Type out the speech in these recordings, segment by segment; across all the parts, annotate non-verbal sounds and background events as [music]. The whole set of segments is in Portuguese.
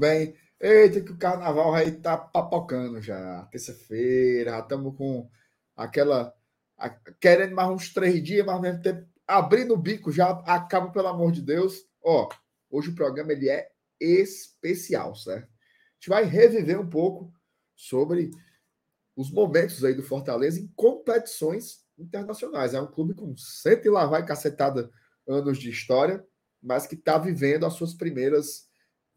Bem. Eita, que o carnaval aí tá papocando já. Terça-feira, estamos com aquela. a- querendo mais uns três dias, mas ao mesmo tempo abrindo o bico já acaba, pelo amor de Deus. Ó, hoje o programa ele é especial, certo? A gente vai reviver um pouco sobre os momentos aí do Fortaleza em competições internacionais. É um clube com cento e lá vai cacetada anos de história, mas que está vivendo as suas primeiras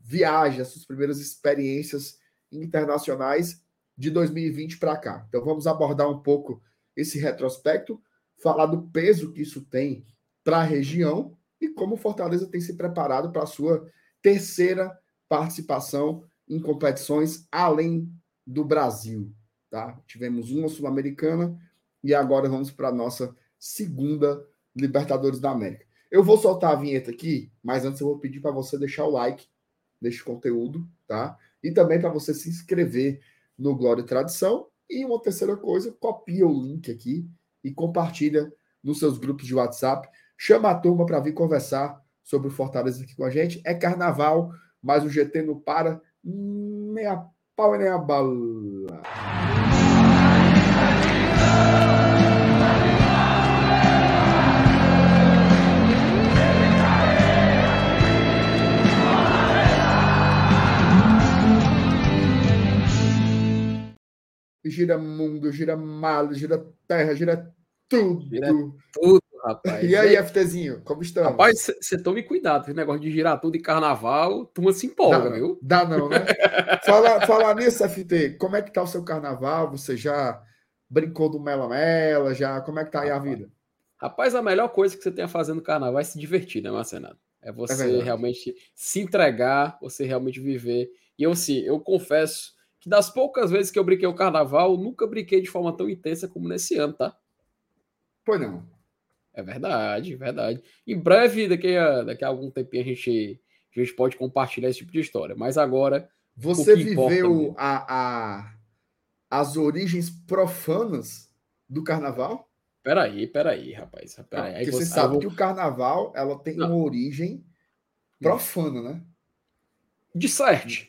viagens, as suas primeiras experiências internacionais de 2020 para cá. Então vamos abordar um pouco esse retrospecto, falar do peso que isso tem para a região e como Fortaleza tem se preparado para a sua terceira participação em competições além do Brasil. Tá? Tivemos uma Sul-Americana e agora vamos para a nossa segunda Libertadores da América. Eu vou soltar a vinheta aqui, mas antes eu vou pedir para você deixar o like neste conteúdo, tá? E também para você se inscrever no Glória e Tradição. E uma terceira coisa, copia o link aqui e compartilha nos seus grupos de WhatsApp. Chama a turma para vir conversar sobre o Fortaleza aqui com a gente. É carnaval, mas o GT não para nem a pau nem a bala. Gira mundo, gira mal, gira terra, gira tudo. Gira Tudo, rapaz. [laughs] E aí, FTzinho, como estamos? Rapaz, você tome cuidado, esse negócio de girar tudo em carnaval, turma se empolga, Dá, viu? Dá não, né? [laughs] Fala, nisso, FT, como é que tá o seu carnaval? Você já brincou do Mela Mela? Já, como é que tá aí a vida? Rapaz, a melhor coisa que você tem a fazer no carnaval é se divertir, né, Marcenato? É você verdade. realmente se entregar, você realmente viver. E eu, assim, eu confesso que das poucas vezes que eu brinquei o carnaval, nunca brinquei de forma tão intensa como nesse ano, tá? Pois não. É verdade, verdade. Em breve, daqui a, daqui a algum tempinho, a gente, a gente pode compartilhar esse tipo de história. Mas agora, Você viveu a, a- as origens profanas do carnaval? peraí, peraí, rapaz. Peraí. Aí Porque você você- sabe vou- que o carnaval ela tem Não. uma origem profana, né? De certo.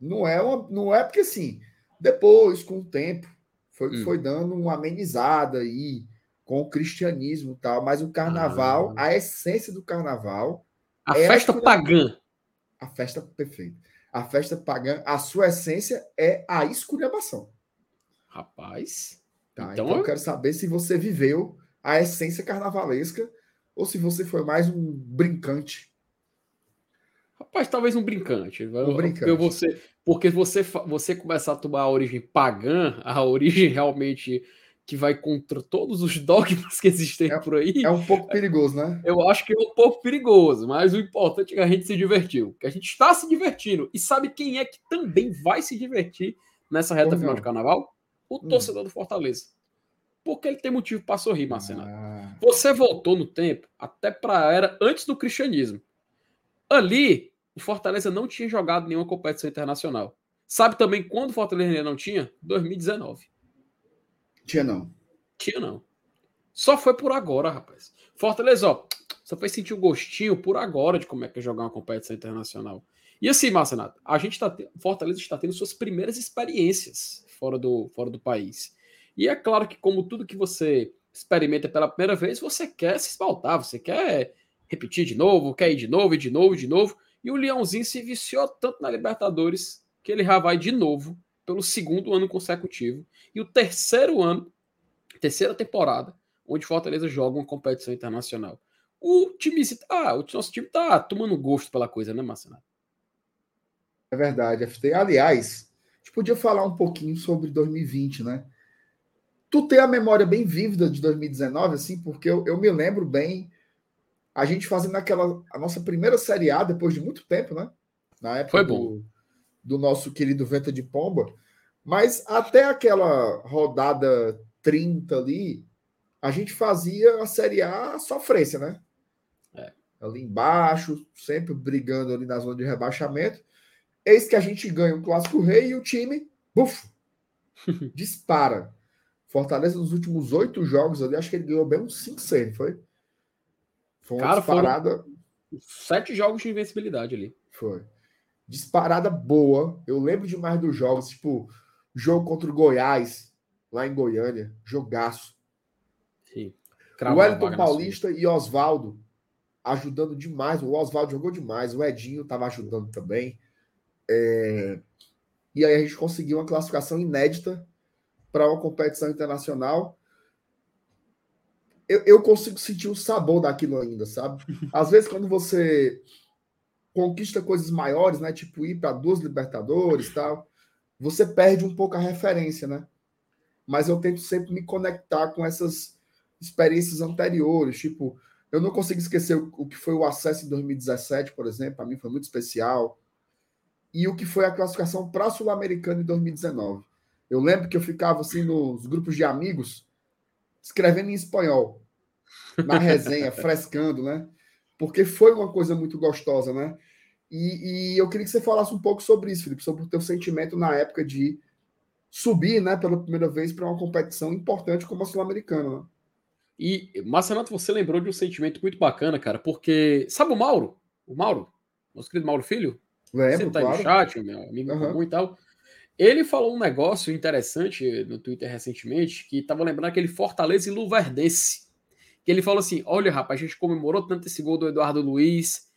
Não é, uma, não é porque assim, depois, com o tempo, foi, Hum. foi dando uma amenizada aí com o cristianismo e tal, mas o carnaval, a essência do carnaval, A É festa aquilo- pagã. a festa perfeita. A festa pagã, a sua essência é a esculhambação. Rapaz. Tá? Então, Então, eu quero saber se você viveu a essência carnavalesca ou se você foi mais um brincante. Rapaz, talvez um brincante. Eu- brincante. Você, porque você, você começar a tomar a origem pagã, a [laughs] origem realmente que vai contra todos os dogmas que existem É- por aí, É um pouco perigoso, né? eu acho que é um pouco perigoso. Mas o importante é que a gente se divertiu. Que a gente está se divertindo. E sabe quem é que também vai se divertir nessa reta Pois final não. de carnaval? O Hum. torcedor do Fortaleza. Porque ele tem motivo para sorrir, Marcelo. Ah, Você voltou no tempo até para a era antes do cristianismo. Ali, o Fortaleza não tinha jogado nenhuma competição internacional. Sabe também quando o Fortaleza não tinha? 2019. tinha não. Tinha não. Só foi por agora, rapaz. Fortaleza, ó, só foi sentir o gostinho por agora de como é que é jogar uma competição internacional. E assim, Marcenato, a gente tá, Fortaleza está tendo suas primeiras experiências fora do, fora do país. E é claro que, como tudo que você experimenta pela primeira vez, você quer se esbaltar, você quer repetir de novo, quer ir de novo, e de novo, de novo. E o Leãozinho se viciou tanto na Libertadores que ele já vai de novo pelo segundo ano consecutivo. E o terceiro ano, terceira temporada, onde Fortaleza joga uma competição internacional. O time, ah, o nosso time tá tomando gosto pela coisa, né, Marcelo? É verdade, FT. Aliás, a gente podia falar um pouquinho sobre 2020, né? Tu tem a memória bem vívida de 2019, assim, porque eu, eu me lembro bem a gente fazendo aquela a nossa primeira Série A depois de muito tempo, né? Na época Foi do, bom. do nosso querido Venta de Pomba. Mas até aquela rodada 30 ali, a gente fazia a Série A sofrência, né? É. Ali embaixo, sempre brigando ali na zona de rebaixamento. Eis que a gente ganha o Clássico Rei e o time, buf, [laughs] dispara. Fortaleza nos últimos oito jogos ali, acho que ele ganhou bem uns 5, 6, foi? Foi uma Cara, disparada. Sete jogos de invencibilidade ali. Foi. disparada boa. Eu lembro demais dos jogos, tipo, jogo contra o Goiás, lá em Goiânia, jogaço. Sim. o Wellington Paulista e Oswaldo ajudando demais. O Oswaldo jogou demais, o Edinho estava ajudando também. É... E aí a gente conseguiu uma classificação inédita para uma competição internacional. Eu, eu consigo sentir o sabor daquilo ainda, sabe? Às vezes, quando você conquista coisas maiores, né? Tipo ir para duas Libertadores tal, você perde um pouco a referência, né? Mas eu tento sempre me conectar com essas experiências anteriores, tipo, eu não consigo esquecer o, que foi o acesso em 2017, por exemplo, para mim foi muito especial, e o que foi a classificação para a Sul-Americana em 2019. Eu lembro que eu ficava assim nos grupos de amigos, escrevendo em espanhol, na resenha, [laughs] frescando, né? Porque foi uma coisa muito gostosa, né? E, e, eu queria que você falasse um pouco sobre isso, Felipe, sobre o teu sentimento na época de subir, né, pela primeira vez para uma competição importante como a Sul-Americana. Né? E, Marcenato, você lembrou de um sentimento muito bacana, cara, porque sabe o Mauro? O Mauro? Nosso querido Mauro Filho? Lembro, você tá claro. no chat, meu amigo uhum. comum e tal. Ele falou um negócio interessante no Twitter recentemente, que estava lembrando aquele Fortaleza e Luverdense. Que ele falou assim: olha, rapaz, a gente comemorou tanto esse gol do Eduardo Luiz,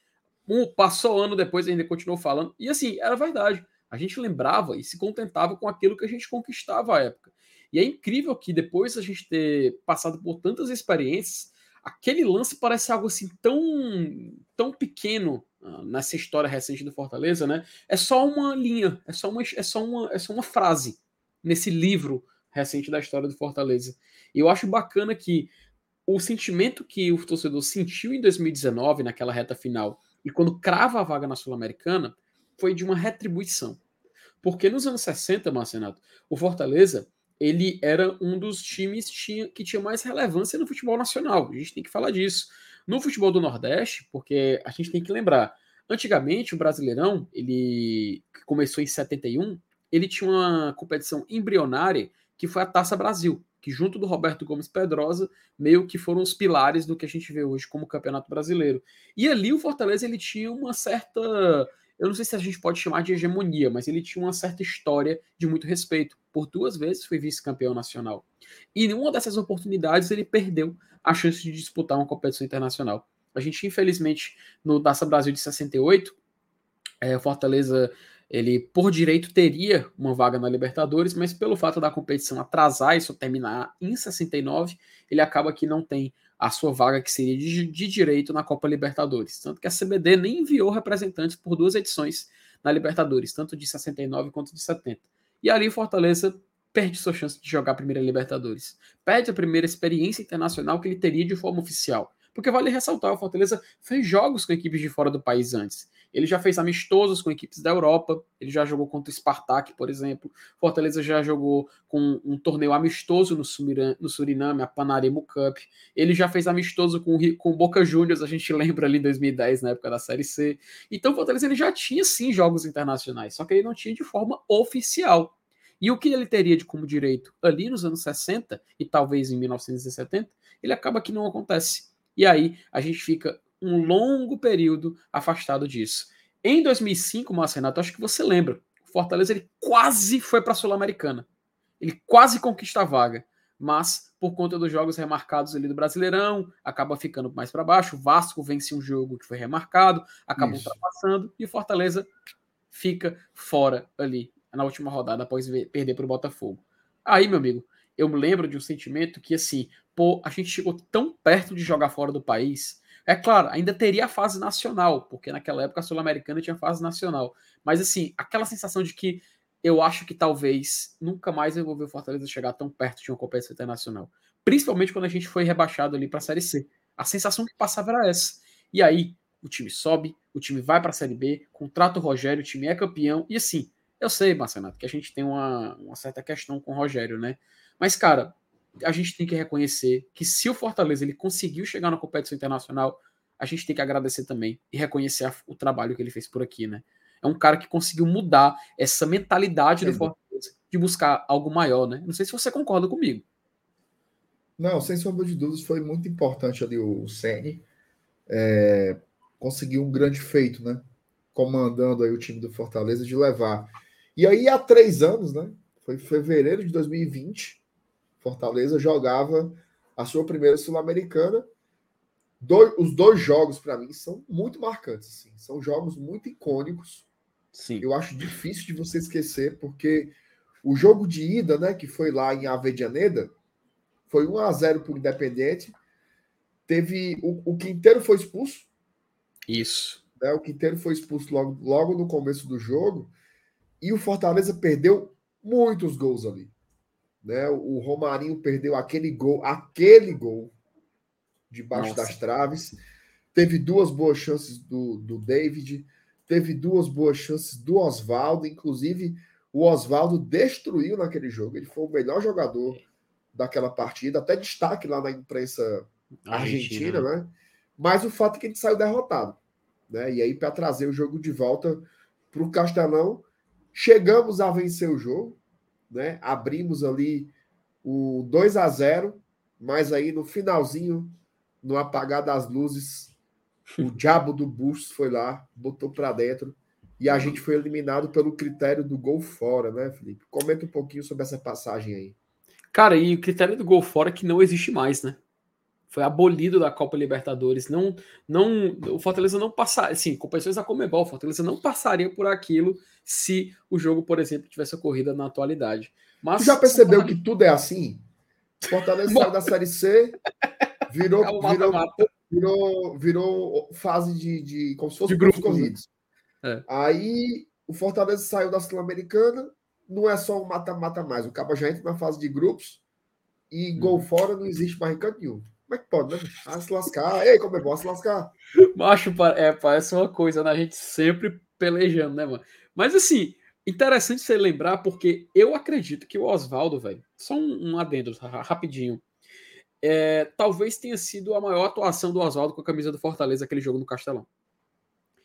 um, passou ano depois ainda continuou falando. E assim, era verdade. A gente lembrava e se contentava com aquilo que a gente conquistava à época. E é incrível que depois a gente ter passado por tantas experiências, aquele lance parece algo assim tão, tão pequeno nessa história recente do Fortaleza, né? É só uma linha, é só uma, é só uma, é só uma frase nesse livro recente da história do Fortaleza. E eu acho bacana que o sentimento que o torcedor sentiu em 2019, naquela reta final, e quando crava a vaga na Sul-Americana, foi de uma retribuição. Porque nos anos 60, Marcenato, o Fortaleza ele era um dos times que tinha mais relevância no futebol nacional. A gente tem que falar disso. No futebol do Nordeste, porque a gente tem que lembrar, antigamente o Brasileirão, ele que começou em 71, ele tinha uma competição embrionária que foi a Taça Brasil, que junto do Roberto Gomes Pedrosa, meio que foram os pilares do que a gente vê hoje como Campeonato Brasileiro. E ali o Fortaleza ele tinha uma certa, eu não sei se a gente pode chamar de hegemonia, mas ele tinha uma certa história de muito respeito. Por duas vezes foi vice-campeão nacional. E em uma dessas oportunidades ele perdeu a chance de disputar uma competição internacional. A gente, infelizmente, no Taça Brasil de 68, é, Fortaleza ele por direito teria uma vaga na Libertadores, mas pelo fato da competição atrasar e só terminar em 69, ele acaba que não tem a sua vaga que seria de, de, direito na Copa Libertadores. Tanto que a CBD nem enviou representantes por duas edições na Libertadores, tanto de 69 quanto de 70. E ali Fortaleza perde sua chance de jogar a primeira Libertadores. Perde a primeira experiência internacional que ele teria de forma oficial. Porque vale ressaltar, o Fortaleza fez jogos com equipes de fora do país antes. Ele já fez amistosos com equipes da Europa, ele já jogou contra o Spartak, por exemplo. Fortaleza já jogou com um torneio amistoso no, no Suriname, a Panaremo Cup. Ele já fez amistoso com, com o Boca Juniors, a gente [laughs] lembra ali em 2010, na época da Série C. Então, Fortaleza ele já tinha sim jogos internacionais, só que ele não tinha de forma oficial. E o que ele teria de como direito ali nos anos 60 e talvez em 1970, ele acaba que não acontece. E aí a gente fica um longo período afastado disso. Em 2005, Márcio Renato, acho que você lembra, o Fortaleza ele quase foi para a Sul-Americana. Ele quase conquista a vaga, mas por conta dos jogos remarcados ali do Brasileirão, acaba ficando mais para baixo. O Vasco vence um jogo que foi remarcado, acaba ultrapassando e o Fortaleza fica fora ali na última rodada após perder para o Botafogo. Aí, meu amigo, eu me lembro de um sentimento que assim, pô, a gente chegou tão perto de jogar fora do país é claro, ainda teria a fase nacional, porque naquela época a Sul-Americana tinha fase nacional. Mas assim, aquela sensação de que eu acho que talvez nunca mais eu vou ver o Fortaleza chegar tão perto de uma competição internacional. Principalmente quando a gente foi rebaixado ali para a Série C. A sensação que passava era essa. E aí, o time sobe, o time vai para a Série B, contrata o Rogério, o time é campeão. E assim, eu sei, Marcenato, que a gente tem uma, uma certa questão com o Rogério, né? Mas, cara, a gente tem que reconhecer que se o Fortaleza ele conseguiu chegar na competição internacional, a gente tem que agradecer também e reconhecer a, o trabalho que ele fez por aqui, né? É um cara que conseguiu mudar essa mentalidade do Fortaleza de buscar algo maior, né? Não sei se você concorda comigo. Não, sem sombra de dúvidas, foi muito importante ali o Ceni é, conseguiu um grande feito, né? comandando aí o time do Fortaleza de levar. E aí há três anos, né? Foi em fevereiro de 2020, Fortaleza jogava a sua primeira sul-americana. os dois jogos para mim são muito marcantes, assim. são jogos muito icônicos. Sim. Eu acho difícil de você esquecer porque o jogo de ida, né, que foi lá em Avedianeda, foi 1 a 0 para o Independente. Teve o, o Quinteiro foi expulso. Isso. Né, o Quinteiro foi expulso logo, logo no começo do jogo. E o Fortaleza perdeu muitos gols ali. Né? O Romarinho perdeu aquele gol, aquele gol debaixo Nossa. das traves. Teve duas boas chances do, do David, teve duas boas chances do Oswaldo, inclusive o Oswaldo destruiu naquele jogo. Ele foi o melhor jogador daquela partida, até destaque lá na imprensa argentina, argentina né? Mas o fato é que a gente saiu derrotado. Né? E aí, para trazer o jogo de volta para o Castelão, chegamos a vencer o jogo, né? Abrimos ali o 2 a 0 mas aí no finalzinho, no apagar das luzes, o [laughs] diabo do Bustos foi lá, botou para dentro e a gente foi eliminado pelo critério do gol fora, né, Felipe? Comenta um pouquinho sobre essa passagem aí. Cara, e o critério do gol fora é que não existe mais, né? Foi abolido da Copa Libertadores. Não, não, o Fortaleza não passaria, assim, competições da Comebol, o Fortaleza não passaria por aquilo se o jogo, por exemplo, tivesse ocorrido na atualidade. Mas, já percebeu que tudo é assim? Fortaleza saiu da Série C, virou, [laughs] é virou, virou, virou fase de, de como se fosse de grupos corridos. É. Aí o Fortaleza saiu da Sul-Americana, não é só um mata-mata mais. O Cabo já entra na fase de grupos e hum. gol fora não existe mais em canto nenhum. Como é que pode, né? Ah, se lascar. Ei, como é bom se lascar. Macho, é, parece uma coisa, né? A gente sempre pelejando, né, mano? Mas assim, interessante você lembrar, porque eu acredito que o Oswaldo, velho, só um, um adendo rapidinho. É, talvez tenha sido a maior atuação do Oswaldo com a camisa do Fortaleza, aquele jogo no Castelão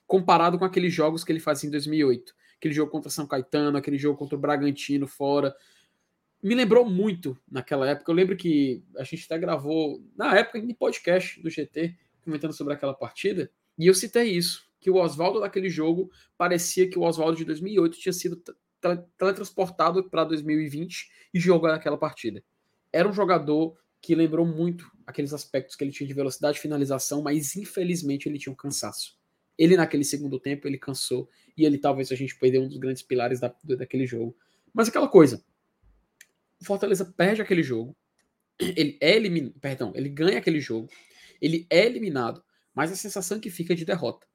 comparado com aqueles jogos que ele fazia em 2008. Aquele jogo contra São Caetano, aquele jogo contra o Bragantino fora. Me lembrou muito naquela época. Eu lembro que a gente até gravou, na época, em podcast do GT, comentando sobre aquela partida, e eu citei isso, que o Oswaldo daquele jogo parecia que o Oswaldo de 2008 tinha sido teletransportado para 2020 e jogou naquela partida. Era um jogador que lembrou muito aqueles aspectos que ele tinha de velocidade finalização, mas infelizmente ele tinha um cansaço. Ele, naquele segundo tempo, ele cansou. E ele talvez a gente perdeu um dos grandes pilares da, daquele jogo. Mas aquela coisa. O Fortaleza perde aquele jogo. Ele é eliminado. Perdão, ele ganha aquele jogo. Ele é eliminado. Mas a sensação que fica é de derrota.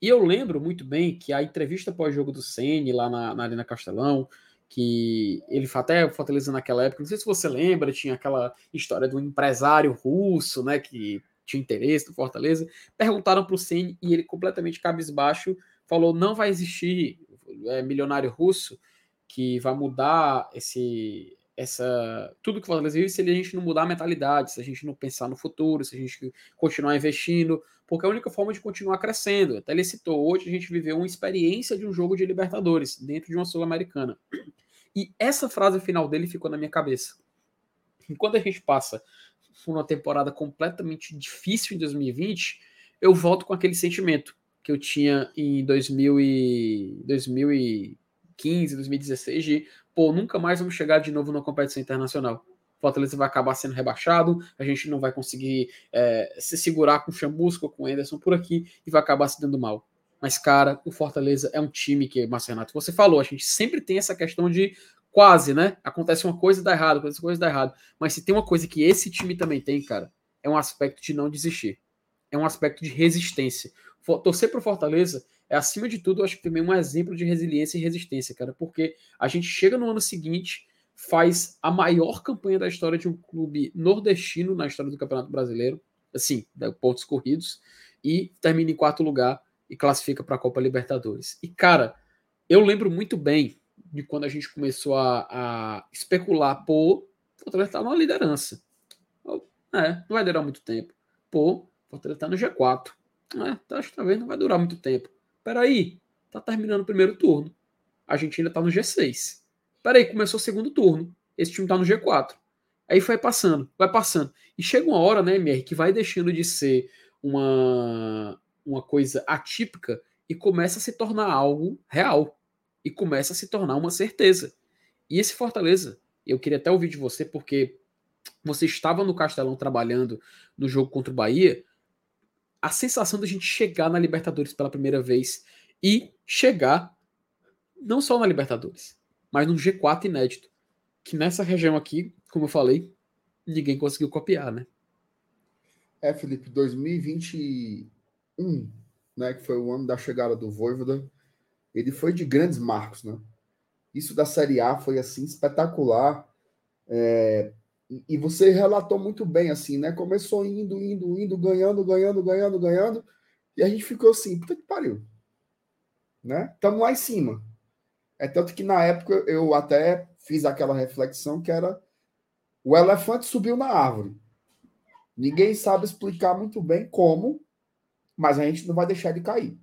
E eu lembro muito bem que a entrevista pós-jogo do Sene lá na, na Arena Castelão, que ele até Fortaleza naquela época, não sei se você lembra, tinha aquela história do empresário russo, né, que tinha interesse no Fortaleza, perguntaram para o Ceni e ele completamente cabisbaixo falou não vai existir é, milionário russo que vai mudar esse essa tudo que o Fortaleza vive se a gente não mudar a mentalidade, se a gente não pensar no futuro, se a gente continuar investindo, porque é a única forma de continuar crescendo. Até ele citou hoje a gente viveu uma experiência de um jogo de Libertadores dentro de uma sul-americana. E essa frase final dele ficou na minha cabeça. E quando a gente passa por uma temporada completamente difícil em 2020, eu volto com aquele sentimento que eu tinha em 2000 e 2015, 2016 de, pô, nunca mais vamos chegar de novo na competição internacional. Fortaleza vai acabar sendo rebaixado, a gente não vai conseguir é, se segurar com o Chamusco, com o Anderson por aqui e vai acabar se dando mal. Mas, cara, o Fortaleza é um time que, Marcelo Renato, você falou, a gente sempre tem essa questão de quase, né? Acontece uma coisa e dá errado, acontece uma coisa e dá errado. Mas se tem uma coisa que esse time também tem, cara, é um aspecto de não desistir. É um aspecto de resistência. Torcer pro Fortaleza é, acima de tudo, eu acho que também um exemplo de resiliência e resistência, cara, porque a gente chega no ano seguinte, faz a maior campanha da história de um clube nordestino na história do Campeonato Brasileiro, assim, pontos corridos, e termina em quarto lugar e classifica para a Copa Libertadores. E, cara, eu lembro muito bem de quando a gente começou a, a especular, pô, Fortaleza tá numa liderança. É, não vai durar muito tempo. Pô, Fortaleza tá no G4. É, tá, que talvez não vai durar muito tempo. Peraí, tá terminando o primeiro turno. A gente ainda tá no G6. Peraí, começou o segundo turno. Esse time tá no G4. Aí vai passando, vai passando. E chega uma hora, né, MR, que vai deixando de ser uma, uma coisa atípica e começa a se tornar algo real e começa a se tornar uma certeza. E esse Fortaleza, eu queria até ouvir de você, porque você estava no Castelão trabalhando no jogo contra o Bahia, a sensação da gente chegar na Libertadores pela primeira vez e chegar não só na Libertadores, mas num G4 inédito, que nessa região aqui, como eu falei, ninguém conseguiu copiar, né? É, Felipe, 2021, né, que foi o ano da chegada do Voivoda, ele foi de grandes marcos, né? Isso da Série A foi assim espetacular. É, e você relatou muito bem, assim, né? Começou indo, indo, indo, ganhando, ganhando, ganhando, ganhando. E a gente ficou assim, puta que pariu. Né? Estamos lá em cima. É tanto que na época eu até fiz aquela reflexão que era o elefante subiu na árvore. Ninguém sabe explicar muito bem como, mas a gente não vai deixar de cair.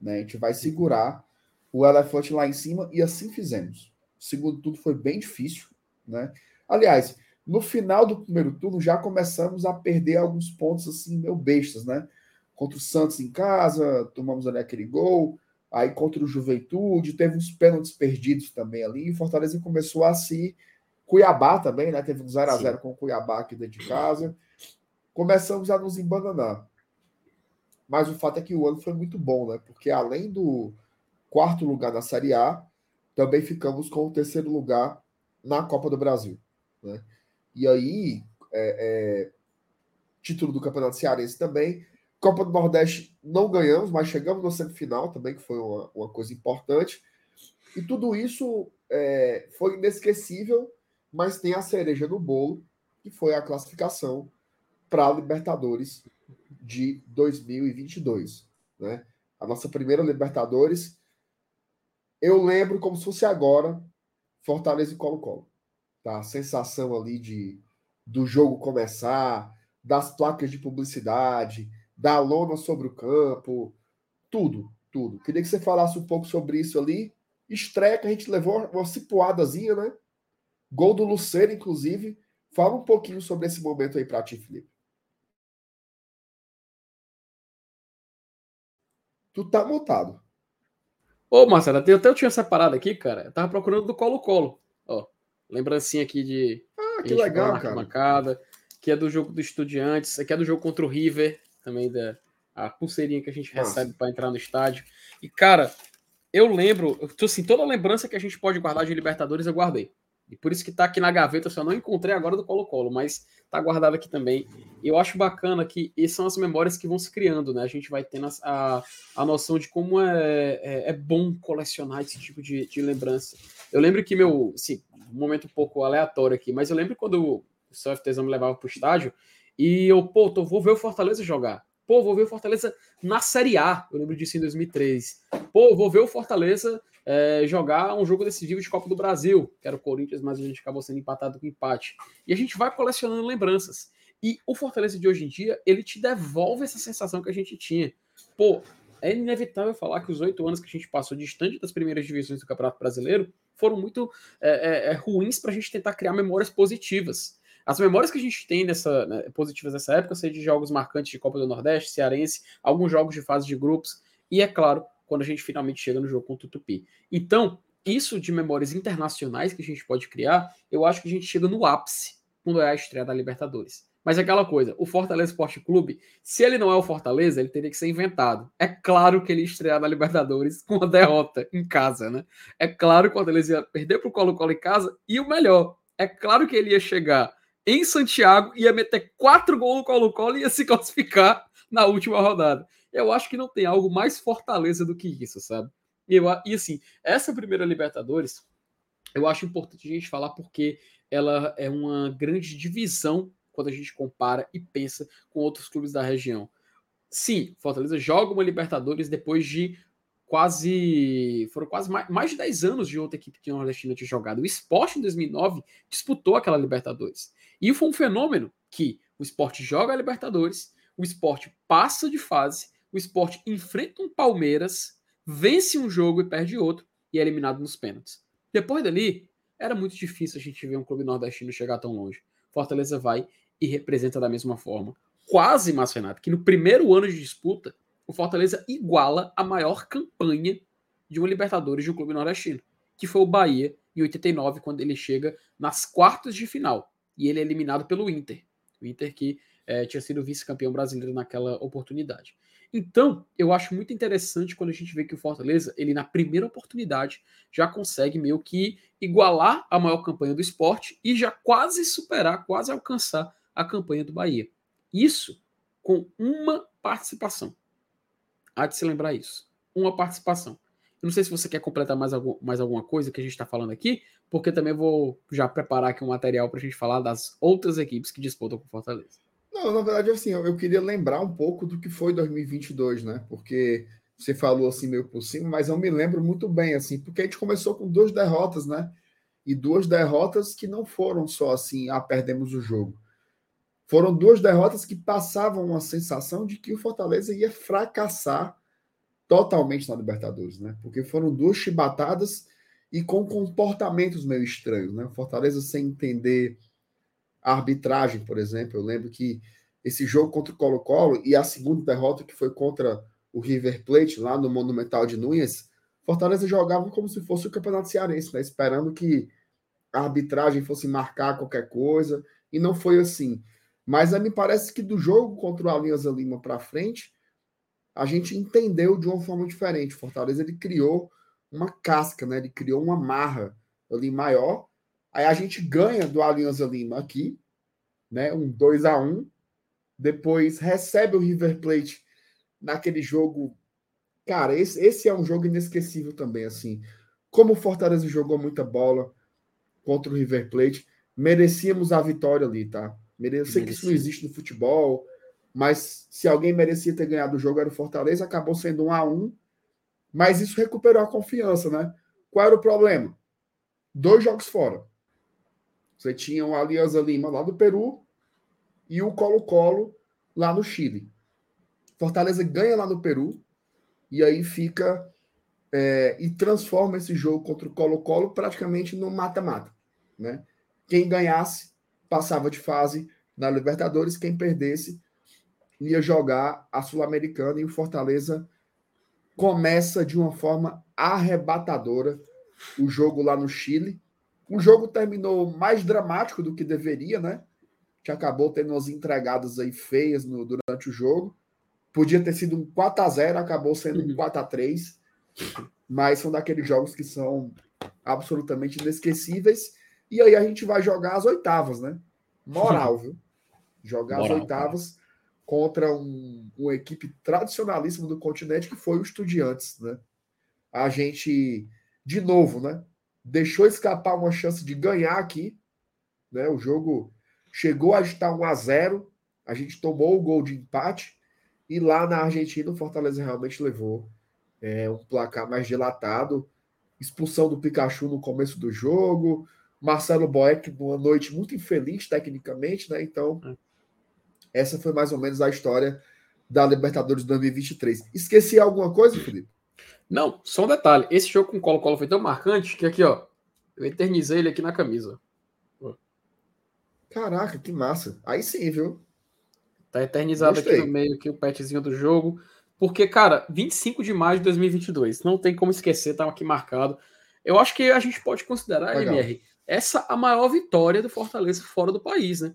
Né? A gente vai segurar o elefante lá em cima e assim fizemos. Segundo tudo, foi bem difícil. Né? Aliás, no final do primeiro turno, já começamos a perder alguns pontos assim, meio bestas, né? Contra o Santos em casa, tomamos ali aquele gol. Aí contra o Juventude, teve uns pênaltis perdidos também ali. E Fortaleza começou a se. Cuiabá também, né? Teve um 0x0 com o Cuiabá aqui dentro de casa. Começamos a nos embananar. Mas o fato é que o ano foi muito bom, né? Porque além do quarto lugar na Série A, também ficamos com o terceiro lugar na Copa do Brasil. Né? E aí, é, é, título do Campeonato Cearense também. Copa do Nordeste não ganhamos, mas chegamos na semifinal também, que foi uma, uma coisa importante. E tudo isso é, foi inesquecível, mas tem a cereja no bolo, que foi a classificação para a Libertadores de 2022. Né? A nossa primeira Libertadores, eu lembro como se fosse agora, Fortaleza e Colo-Colo tá? A sensação ali de do jogo começar, das placas de publicidade, da lona sobre o campo, tudo, tudo. Queria que você falasse um pouco sobre isso ali. Estreia que a gente levou uma cipuadazinha, né? Gol do Luceiro, inclusive. Fala um pouquinho sobre esse momento aí para ti, Felipe. Tu tá montado. Ô, Marcelo, até eu tinha separado aqui, cara. Eu tava procurando do Colo-Colo. Lembrancinha aqui de. Ah, que legal, cara. Marcada, que é do jogo do Estudiantes, aqui é do jogo contra o River, também da a pulseirinha que a gente Nossa. recebe para entrar no estádio. E, cara, eu lembro, assim, toda lembrança que a gente pode guardar de Libertadores eu guardei. E por isso que tá aqui na gaveta, eu só não encontrei agora do Colo-Colo, mas tá guardado aqui também. E eu acho bacana que essas são as memórias que vão se criando, né? A gente vai tendo a, a noção de como é, é, é bom colecionar esse tipo de, de lembrança. Eu lembro que meu, assim, um momento um pouco aleatório aqui, mas eu lembro quando o CFTzão me levava pro estádio e eu, pô, tô, vou ver o Fortaleza jogar. Pô, vou ver o Fortaleza na Série A. Eu lembro disso em 2003. Pô, vou ver o Fortaleza é, jogar um jogo decisivo de Copa do Brasil, que era o Corinthians, mas a gente acabou sendo empatado com empate. E a gente vai colecionando lembranças. E o Fortaleza de hoje em dia, ele te devolve essa sensação que a gente tinha. Pô, é inevitável falar que os oito anos que a gente passou distante das primeiras divisões do Campeonato Brasileiro foram muito é, é, é ruins para a gente tentar criar memórias positivas. As memórias que a gente tem dessa, né, positivas dessa época são de jogos marcantes de Copa do Nordeste, Cearense, alguns jogos de fase de grupos, e é claro, quando a gente finalmente chega no jogo contra o Tupi. Então, isso de memórias internacionais que a gente pode criar, eu acho que a gente chega no ápice quando é a estreia da Libertadores. Mas é aquela coisa, o Fortaleza Esporte Clube, se ele não é o Fortaleza, ele teria que ser inventado. É claro que ele ia estrear na Libertadores com uma derrota em casa, né? É claro que o Fortaleza ia perder para o Colo-Colo em casa e o melhor, é claro que ele ia chegar em Santiago, ia meter quatro gols no Colo-Colo e ia se [laughs] classificar na última rodada. Eu acho que não tem algo mais Fortaleza do que isso, sabe? E, eu, e assim, essa primeira Libertadores, eu acho importante a gente falar porque ela é uma grande divisão quando a gente compara e pensa com outros clubes da região. Sim, Fortaleza joga uma Libertadores depois de quase. Foram quase mais, mais de 10 anos de outra equipe que nordestina tinha jogado. O Sport em 2009 disputou aquela Libertadores. E foi um fenômeno que o Sport joga a Libertadores, o Sport passa de fase, o Sport enfrenta um Palmeiras, vence um jogo e perde outro e é eliminado nos pênaltis. Depois dali, era muito difícil a gente ver um clube nordestino chegar tão longe. Fortaleza vai e representa da mesma forma. Quase, Márcio Renato, que no primeiro ano de disputa, o o Fortaleza iguala a maior campanha de uma Libertadores de um clube nordestino, que foi o Bahia em 89, quando ele chega nas quartas de final. E ele é eliminado pelo Inter. O Inter que é, tinha sido vice-campeão brasileiro naquela oportunidade. Então, eu acho muito interessante quando a gente vê que o Fortaleza, ele na primeira oportunidade, já consegue meio que igualar a maior campanha do esporte e já quase superar, quase alcançar a campanha do Bahia. Isso com uma participação. Há de se lembrar isso. Uma participação. Eu não sei se você quer completar mais, algum, mais alguma coisa que a gente está falando aqui, porque também vou já preparar aqui um material para a gente falar das outras equipes que disputam com o Fortaleza. Não, na verdade, assim, eu, eu queria lembrar um pouco do que foi 2022, né? Porque você falou assim meio por cima, mas eu me lembro muito bem, assim, porque a gente começou com duas derrotas, né? E duas derrotas que não foram só assim, ah, perdemos o jogo. Foram duas derrotas que passavam uma sensação de que o Fortaleza ia fracassar totalmente na Libertadores, né? Porque foram duas chibatadas e com comportamentos meio estranhos, né? Fortaleza sem entender a arbitragem, por exemplo. Eu lembro que esse jogo contra o Colo-Colo e a segunda derrota que foi contra o River Plate lá no Monumental de Núñez, Fortaleza jogava como se fosse o Campeonato Cearense, né? Esperando que a arbitragem fosse marcar qualquer coisa, e não foi assim. Mas me parece que do jogo contra o Alianza Lima para frente, a gente entendeu de uma forma diferente. Fortaleza ele criou uma casca, né? Ele criou uma marra ali maior. Aí a gente ganha do Alianza Lima aqui, né? Um 2 a 1 Depois recebe o River Plate naquele jogo. Cara, esse, esse é um jogo inesquecível também, assim. Como o Fortaleza jogou muita bola contra o River Plate, merecíamos a vitória ali, tá? Eu sei que isso não existe no futebol, mas se alguém merecia ter ganhado o jogo era o Fortaleza, acabou sendo um a um, mas isso recuperou a confiança, né? Qual era o problema? Dois jogos fora. Você tinha o Alianza Lima lá do Peru e o Colo-Colo lá no Chile. Fortaleza ganha lá no Peru e aí fica é, e transforma esse jogo contra o Colo-Colo praticamente no mata-mata, né? Quem ganhasse passava de fase na Libertadores, quem perdesse ia jogar a Sul-Americana e o Fortaleza começa de uma forma arrebatadora o jogo lá no Chile. O jogo terminou mais dramático do que deveria, né? Que acabou tendo umas entregadas aí feias no, durante o jogo. Podia ter sido um 4 a 0 acabou sendo um 4 uhum. a 3 mas são daqueles jogos que são absolutamente inesquecíveis. E aí a gente vai jogar as oitavas, né? Moral, viu? Jogar Moral, as oitavas cara. contra um, uma equipe tradicionalíssima do continente que foi o Estudiantes, né? A gente, de novo, né? Deixou escapar uma chance de ganhar aqui, né? O jogo chegou a estar 1 a 0 a gente tomou o gol de empate e lá na Argentina o Fortaleza realmente levou é, um placar mais dilatado. Expulsão do Pikachu no começo do jogo, Marcelo Boeck numa noite muito infeliz tecnicamente, né? Então, é. essa foi mais ou menos a história da Libertadores 2023. Esqueci alguma coisa, Felipe? Não, só um detalhe. Esse jogo com o Colo-Colo foi tão marcante que aqui, ó, eu eternizei ele aqui na camisa. Caraca, que massa. Aí sim, viu? Tá eternizado Gostei. aqui no meio aqui o petzinho do jogo. Porque, cara, 25 de maio de 2022, não tem como esquecer, tá aqui marcado. Eu acho que a gente pode considerar, Legal. MR, essa a maior vitória do Fortaleza fora do país, né?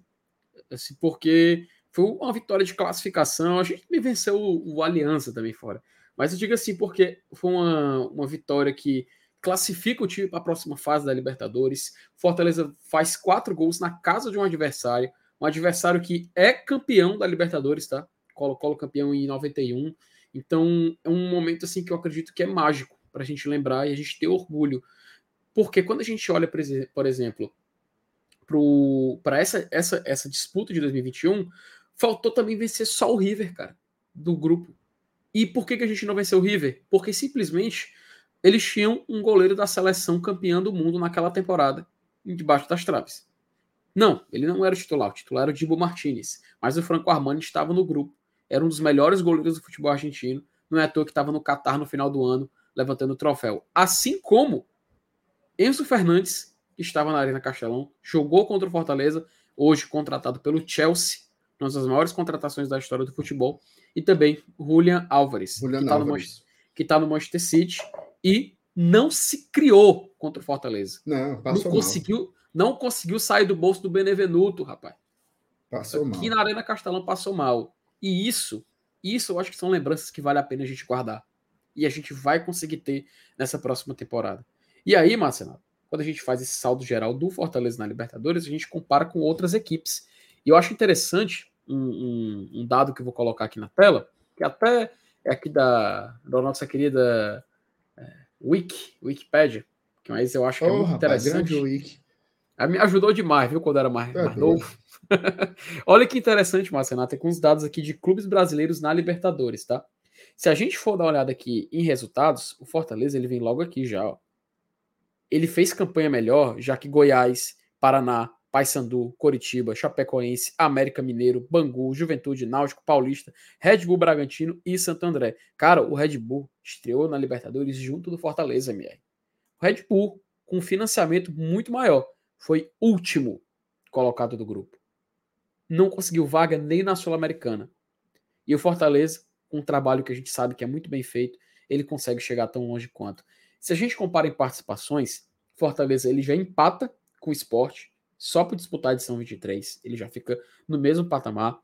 Assim, porque foi uma vitória de classificação. A gente venceu o, o Aliança também fora. Mas eu digo assim, porque foi uma, uma vitória que classifica o time para a próxima fase da Libertadores. Fortaleza faz quatro gols na casa de um adversário. Um adversário que é campeão da Libertadores, tá? Colo-Colo campeão em 91. Então é um momento assim que eu acredito que é mágico para a gente lembrar e a gente ter orgulho. Porque quando a gente olha, por exemplo, para essa, essa, essa disputa de 2021, faltou também vencer só o River, cara, do grupo. E por que, que a gente não venceu o River? Porque simplesmente eles tinham um goleiro da seleção campeão do mundo naquela temporada, debaixo das traves. Não, ele não era o titular, o titular era o Dibo Martinez, mas o Franco Armani estava no grupo, era um dos melhores goleiros do futebol argentino, não é à toa que estava no Catar no final do ano, levantando o troféu. Assim como Enzo Fernandes, que estava na Arena Castelão, jogou contra o Fortaleza, hoje contratado pelo Chelsea, uma das maiores contratações da história do futebol, e também Julian Álvares, Julian que está no, tá no Manchester City e não se criou contra o Fortaleza. Não, Não passou mal. conseguiu, não conseguiu sair do bolso do Benevenuto, rapaz. Passou mal. Aqui na Arena Castelão passou mal. E isso, isso eu acho que são lembranças que vale a pena a gente guardar. E a gente vai conseguir ter nessa próxima temporada. E aí, Marcelo, quando a gente faz esse saldo geral do Fortaleza na Libertadores, a gente compara com outras equipes. E eu acho interessante um, um- um dado que eu vou colocar aqui na tela, que até é aqui da, da nossa querida é, Wiki, Wikipedia, que mas eu acho que é Ô, muito rapaz, interessante. grande Wiki. Ela me ajudou demais, viu, quando era mais, Tá mais novo. [laughs] Olha que interessante, Marcenato, tem com os dados aqui de clubes brasileiros na Libertadores, tá? Se a gente for dar uma olhada aqui em resultados, o Fortaleza ele vem logo aqui já, ó. Ele fez campanha melhor, já que Goiás, Paraná, Paysandu, Coritiba, Chapecoense, América Mineiro, Bangu, Juventude, Náutico, Paulista, Red Bull Bragantino e Santo André. Cara, o Red Bull estreou na Libertadores junto do Fortaleza, MR. O Red Bull, com financiamento muito maior, foi último colocado do grupo. Não conseguiu vaga nem na Sul-Americana. E o Fortaleza, com um trabalho que a gente sabe que é muito bem feito, ele consegue chegar tão longe quanto. Se a gente compara em participações, Fortaleza ele já empata com o esporte, só por disputar a edição 23, ele já fica no mesmo patamar.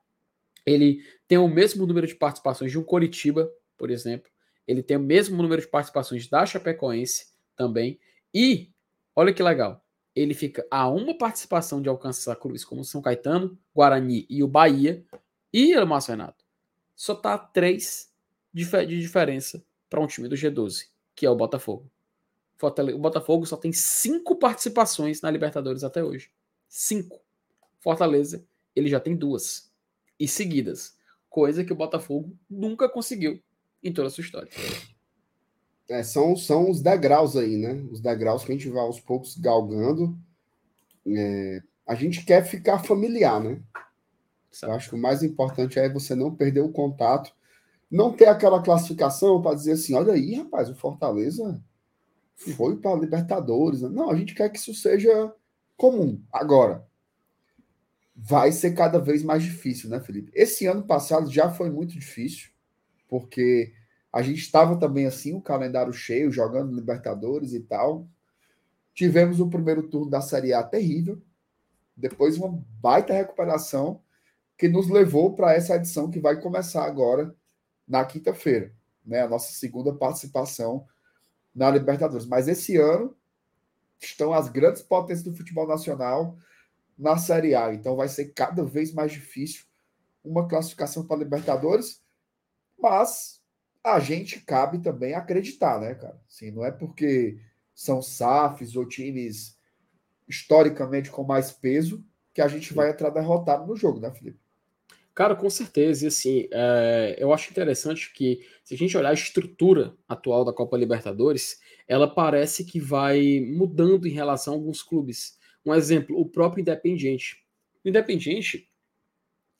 Ele tem o mesmo número de participações de um Coritiba, por exemplo. Ele tem o mesmo número de participações da Chapecoense também. E, olha que legal, ele fica a uma participação de alcançar clubes como São Caetano, Guarani e o Bahia. E, Márcio Renato, só tá a três de, fe- de diferença para um time do G12, que é o Botafogo. O Botafogo só tem cinco participações na Libertadores até hoje. Cinco. Fortaleza, ele já tem duas. E seguidas. Coisa que o Botafogo nunca conseguiu em toda a sua história. É, são, são os degraus aí, né? Os degraus que a gente vai aos poucos galgando. É, a gente quer ficar familiar, né? Eu acho que o mais importante é você não perder o contato, não ter aquela classificação para dizer assim: olha aí, rapaz, o Fortaleza foi para Libertadores. Não, a gente quer que isso seja comum. Agora, vai ser cada vez mais difícil, né, Felipe? Esse ano passado já foi muito difícil, porque a gente estava também assim, o calendário cheio, jogando Libertadores e tal. Tivemos o primeiro turno da Série A terrível, depois uma baita recuperação que nos levou para essa edição que vai começar agora na quinta-feira, né? A nossa segunda participação na Libertadores. Mas esse ano estão as grandes potências do futebol nacional na Série A, então vai ser cada vez mais difícil uma classificação para a Libertadores, mas a gente cabe também acreditar, né, cara? Assim, não é porque são SAFs ou times historicamente com mais peso que a gente vai entrar derrotado no jogo, né, Felipe? Cara, com certeza. E assim, é, eu acho interessante que, se a gente olhar a estrutura atual da Copa Libertadores, ela parece que vai mudando em relação a alguns clubes. Um exemplo, o próprio Independiente. O Independiente,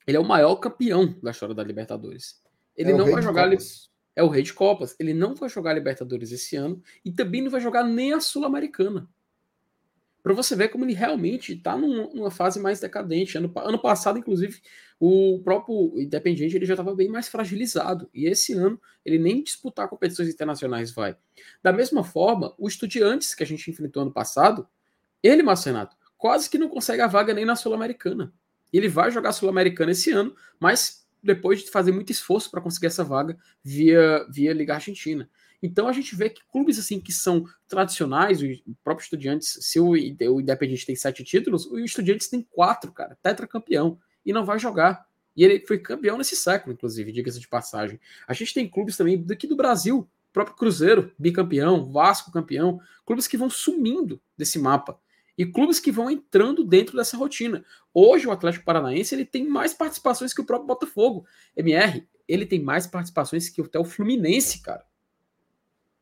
ele é o maior campeão da história da Libertadores. Ele É não vai jogar. Copas. É o rei de Copas. Ele não vai jogar Libertadores esse ano e também não vai jogar nem a Sul-Americana. Para você ver como ele realmente está numa fase mais decadente. Ano, ano passado, inclusive, o próprio Independiente ele já estava bem mais fragilizado. E esse ano ele nem disputar competições internacionais vai. Da mesma forma, o Estudiantes que a gente enfrentou ano passado, ele, Marcenato, quase que não consegue a vaga nem na Sul-Americana. Ele vai jogar Sul-Americana esse ano, mas depois de fazer muito esforço para conseguir essa vaga via, via Liga Argentina. Então a gente vê que clubes assim que são tradicionais, o próprio Estudiantes, se o, o Independiente tem sete títulos, o Estudiantes tem quatro, cara, tetracampeão, e não vai jogar. E ele foi campeão nesse século, inclusive, diga-se de passagem. A gente tem clubes também daqui do Brasil, próprio Cruzeiro, bicampeão, Vasco campeão, clubes que vão sumindo desse mapa. E clubes que vão entrando dentro dessa rotina. Hoje o Atlético Paranaense ele tem mais participações que o próprio Botafogo. MR, ele tem mais participações que até o Fluminense, cara.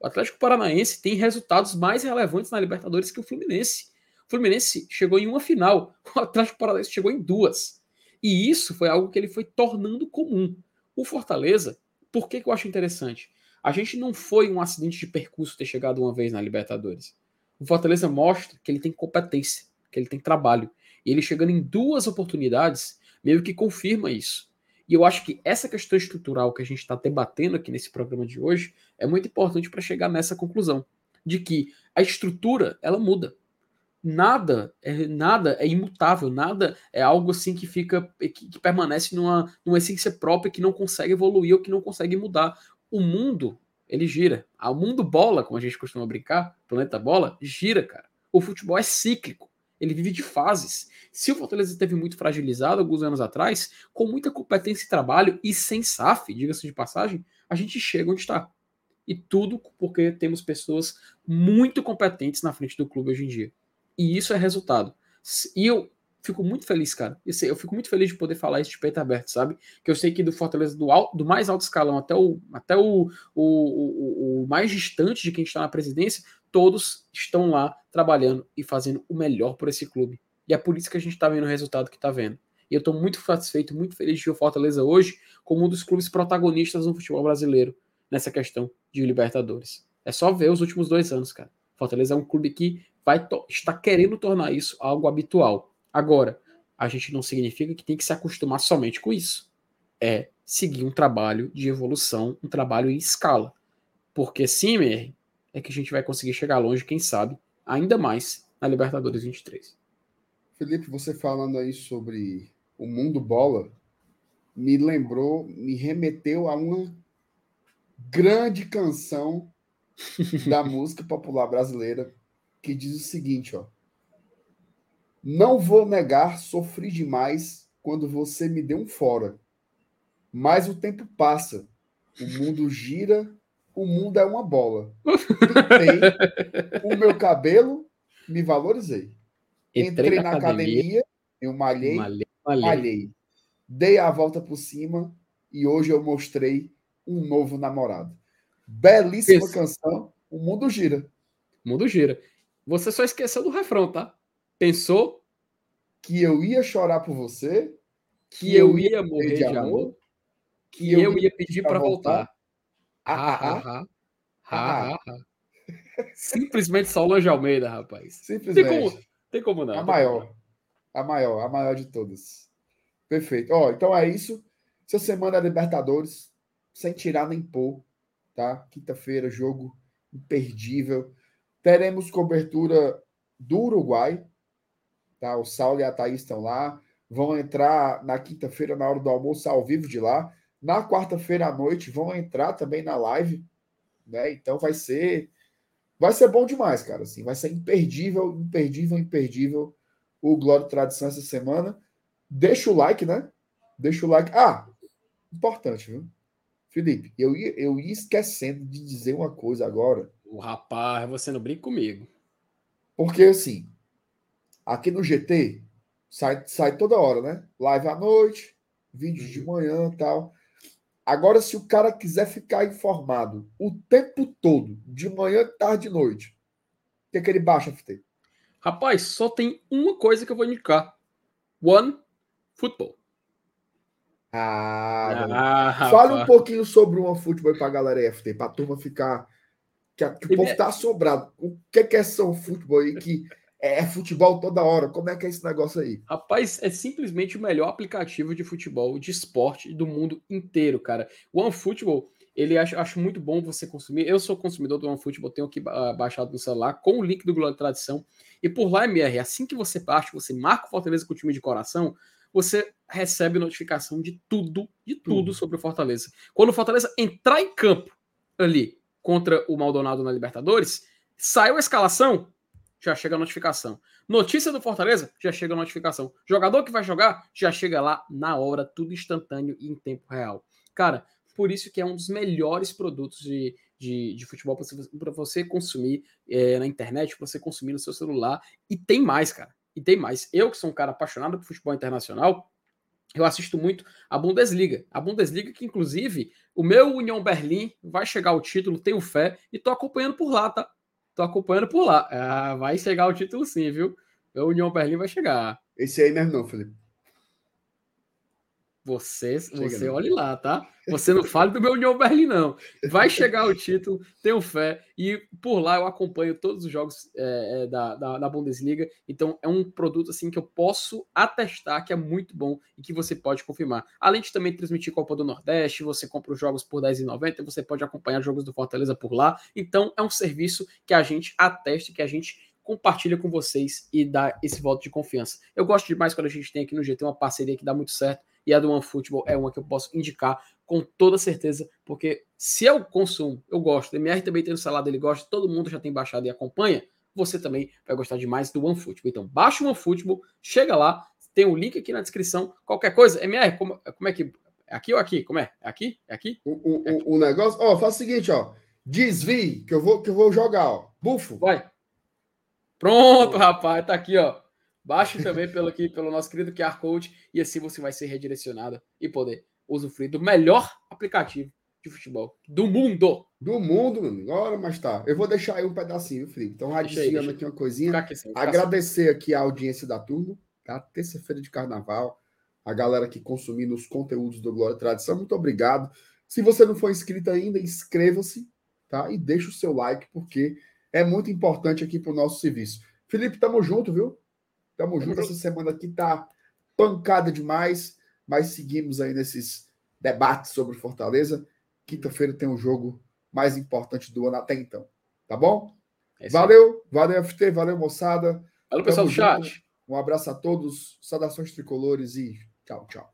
O Atlético Paranaense tem resultados mais relevantes na Libertadores que o Fluminense. O Fluminense chegou em uma final, [laughs] o Atlético Paranaense chegou em duas. E isso foi algo que ele foi tornando comum. O Fortaleza, por que, que eu acho interessante? A gente não foi um acidente de percurso ter chegado uma vez na Libertadores. O Fortaleza mostra que ele tem competência, que ele tem trabalho. E ele chegando em duas oportunidades, meio que confirma isso. E eu acho que essa questão estrutural que a gente está debatendo aqui nesse programa de hoje é muito importante para chegar nessa conclusão de que a estrutura ela muda. Nada é nada é imutável, nada é algo assim que fica que, que permanece numa, numa essência própria que não consegue evoluir ou que não consegue mudar. O mundo ele gira. O mundo bola, como a gente costuma brincar, planeta bola, gira, cara. O futebol é cíclico ele vive de fases. Se o Fortaleza esteve muito fragilizado alguns anos atrás, com muita competência e trabalho e sem SAF, diga-se de passagem, a gente chega onde está. E tudo porque temos pessoas muito competentes na frente do clube hoje em dia. E isso é resultado. E eu fico muito feliz, cara. Eu fico muito feliz de poder falar isso de peito aberto, sabe? Que eu sei que do Fortaleza, do, alto, do mais alto escalão até o, até o, o, o, o mais distante de quem está na presidência, todos estão lá trabalhando e fazendo o melhor por esse clube. E é por isso que a gente está vendo o resultado que está vendo. E eu estou muito satisfeito, muito feliz de ver o Fortaleza hoje como um dos clubes protagonistas no futebol brasileiro nessa questão de Libertadores. É só ver os últimos dois anos, cara. Fortaleza é um clube que vai está querendo tornar isso algo habitual. Agora, a gente não significa que tem que se acostumar somente com isso. É seguir um trabalho de evolução, um trabalho em escala. Porque sim, é que a gente vai conseguir chegar longe, quem sabe, ainda mais na Libertadores 23. Felipe, você falando aí sobre o mundo bola, me lembrou, me remeteu a uma grande canção [laughs] da música popular brasileira que diz o seguinte, ó: Não vou negar, sofri demais quando você me deu um fora. Mas o tempo passa, o mundo gira o mundo é uma bola. Pintei o meu cabelo, me valorizei. Entrei, Entrei na, academia, academia, eu malhei, malhei, malhei, malhei. Dei a volta por cima e hoje eu mostrei um novo namorado. Belíssima Isso. canção. O mundo gira. O mundo gira. Você só esqueceu do refrão, tá? Pensou que eu ia chorar por você, que, que eu ia morrer de amor, amor que eu, eu ia pedir para voltar. voltar ah, ah, ah, Simplesmente Solange Almeida, rapaz. Simplesmente. Tem como, tem como não. A maior. A maior, a maior de todas. Perfeito. Ó, então é isso. Essa semana é Libertadores, sem tirar nem pôr, tá? Quinta-feira, jogo imperdível. Teremos cobertura do Uruguai, tá? O Saulo e a Thaís estão lá. Vão entrar na quinta-feira, na hora do almoço, ao vivo de lá. Na quarta-feira à noite vão entrar também na live, né? Então vai ser vai ser bom demais, cara, assim, vai ser imperdível, imperdível, imperdível o Glória e Tradição essa semana. Deixa o like, né? Deixa o like. Ah, importante, viu? Felipe, eu ia, eu ia esquecendo de dizer uma coisa agora. O rapaz, você não brinca comigo. Porque assim, aqui no GT sai, sai toda hora, né? Live à noite, vídeos de uhum. manhã tal. Agora, se o cara quiser ficar informado o tempo todo, de manhã, tarde e noite, o que, é que ele baixa, FT? Rapaz, só tem uma coisa que eu vou indicar: One Football. Ah, ah Fala um pouquinho sobre o One Football para a galera FT, para a turma ficar. Que, que o povo está assombrado. O que é, que é São Futebol aí que é, é futebol toda hora. Como é que é esse negócio aí? Rapaz, é simplesmente o melhor aplicativo de futebol, de esporte do mundo inteiro, cara. O OneFootball, ele acho, acho muito bom você consumir. Eu sou consumidor do OneFootball, tenho aqui baixado no celular com o link do Glória Tradição. E por lá, MR, assim que você baixa, você marca o Fortaleza com o time de coração, você recebe notificação de tudo, de tudo uhum. sobre o Fortaleza. Quando o Fortaleza entrar em campo ali contra o Maldonado na Libertadores, saiu a escalação, já chega a notificação. Notícia do Fortaleza, já chega a notificação. Jogador que vai jogar, já chega lá na hora, tudo instantâneo e em tempo real. Cara, por isso que é um dos melhores produtos de, de, de futebol para você consumir é, na internet, para você consumir no seu celular. E tem mais, cara. E tem mais. Eu, que sou um cara apaixonado por futebol internacional, eu assisto muito a Bundesliga. A Bundesliga, que inclusive o meu União Berlim vai chegar ao título, tenho fé, e tô acompanhando por lá, tá? Tô acompanhando por lá. Ah, vai chegar o título sim, viu? O União Berlim vai chegar. Esse aí mesmo não, Felipe. Você, você olhe lá, tá? Você não fale do meu União Berlim, não. Vai chegar o título, tenho fé. E por lá eu acompanho todos os jogos é, é, da, da, da, Bundesliga. Então é um produto assim que eu posso atestar que é muito bom e que você pode confirmar. Além de também transmitir Copa do Nordeste, você compra os jogos por R$10,90, você pode acompanhar jogos do Fortaleza por lá. Então é um serviço que a gente atesta, que a gente compartilha com vocês e dá esse voto de confiança. Eu gosto demais quando a gente tem aqui no GT uma parceria que dá muito certo e a do OneFootball é uma que eu posso indicar com toda certeza, porque se eu consumo, eu gosto, o MR também tem o salado, ele gosta, todo mundo já tem baixado e acompanha, você também vai gostar demais do OneFootball. Então, baixa o OneFootball, chega lá, tem o um link aqui na descrição, qualquer coisa, MR, como, como é que... É aqui ou aqui? Como é? É aqui? É aqui? O, o, é aqui. o, negócio... Ó, faz o seguinte, ó, desvie, que eu vou, que eu vou jogar, ó, bufo. Vai. Pronto, rapaz, tá aqui, ó. Baixe também pelo, aqui, pelo nosso querido QR Code e assim você vai ser redirecionado e poder usufruir do melhor aplicativo de futebol do mundo. Do mundo, meu amigo. Ora, mas tá. Eu vou deixar aí um pedacinho, Felipe. Então, adicionando aqui uma coisinha. Aqui, sim, Agradecer assim. aqui a audiência da turma, tá? Terça-feira de carnaval. A galera que consumindo os conteúdos do Glória e Tradição, muito obrigado. Se você não for inscrito ainda, inscreva-se, tá? E deixa o seu like, porque é muito importante aqui para o nosso serviço. Felipe, tamo junto, viu? Tamo junto. Essa semana aqui tá pancada demais, mas seguimos aí nesses debates sobre Fortaleza. Quinta-feira tem um jogo mais importante do ano até então. Tá bom? É valeu, valeu, FT, valeu, moçada. Valeu, pessoal do chat. Um abraço a todos, saudações tricolores e tchau, tchau.